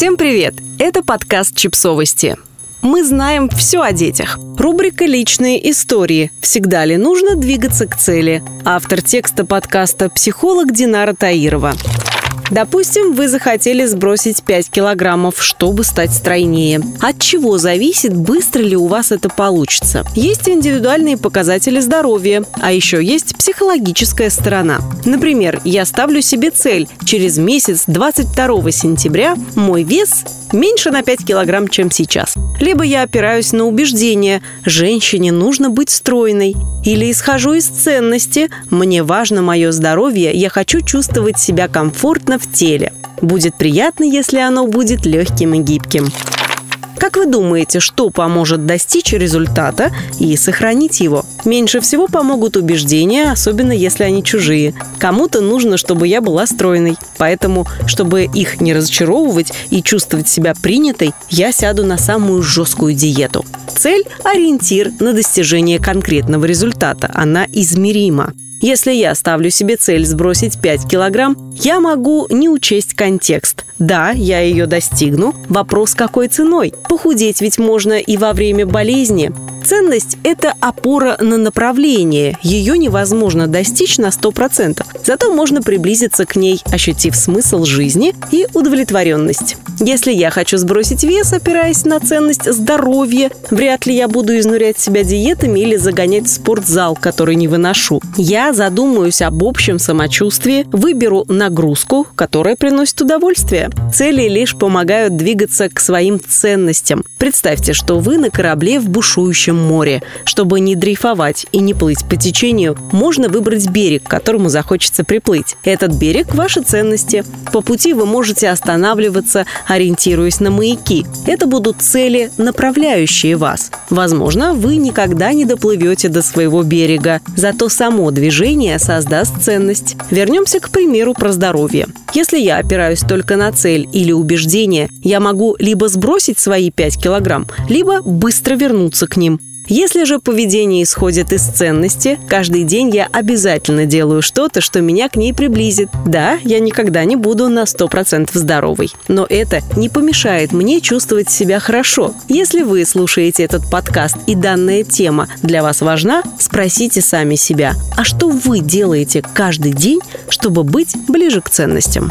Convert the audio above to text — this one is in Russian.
Всем привет! Это подкаст «Чипсовости». Мы знаем все о детях. Рубрика «Личные истории». Всегда ли нужно двигаться к цели? Автор текста подкаста – психолог Динара Таирова. Допустим, вы захотели сбросить 5 килограммов, чтобы стать стройнее. От чего зависит, быстро ли у вас это получится? Есть индивидуальные показатели здоровья, а еще есть психологическая сторона. Например, я ставлю себе цель через месяц 22 сентября мой вес меньше на 5 килограмм, чем сейчас. Либо я опираюсь на убеждение «женщине нужно быть стройной», или исхожу из ценности «мне важно мое здоровье, я хочу чувствовать себя комфортно в теле». Будет приятно, если оно будет легким и гибким. Как вы думаете, что поможет достичь результата и сохранить его? Меньше всего помогут убеждения, особенно если они чужие. Кому-то нужно, чтобы я была стройной. Поэтому, чтобы их не разочаровывать и чувствовать себя принятой, я сяду на самую жесткую диету. Цель – ориентир на достижение конкретного результата. Она измерима. Если я ставлю себе цель сбросить 5 килограмм, я могу не учесть контекст. Да, я ее достигну. Вопрос, какой ценой? Похудеть ведь можно и во время болезни. Ценность – это опора на направление. Ее невозможно достичь на 100%. Зато можно приблизиться к ней, ощутив смысл жизни и удовлетворенность. Если я хочу сбросить вес, опираясь на ценность здоровья, вряд ли я буду изнурять себя диетами или загонять в спортзал, который не выношу. Я задумаюсь об общем самочувствии, выберу нагрузку, которая приносит удовольствие. Цели лишь помогают двигаться к своим ценностям. Представьте, что вы на корабле в бушующем море. Чтобы не дрейфовать и не плыть по течению, можно выбрать берег, к которому захочется приплыть. Этот берег – ваши ценности. По пути вы можете останавливаться, ориентируясь на маяки. Это будут цели, направляющие вас. Возможно, вы никогда не доплывете до своего берега, зато само движение создаст ценность. Вернемся к примеру про здоровье. Если я опираюсь только на цель или убеждение, я могу либо сбросить свои 5 килограмм, либо быстро вернуться к ним. Если же поведение исходит из ценности, каждый день я обязательно делаю что-то, что меня к ней приблизит. Да, я никогда не буду на 100% здоровой. Но это не помешает мне чувствовать себя хорошо. Если вы слушаете этот подкаст и данная тема для вас важна, спросите сами себя, а что вы делаете каждый день, чтобы быть ближе к ценностям?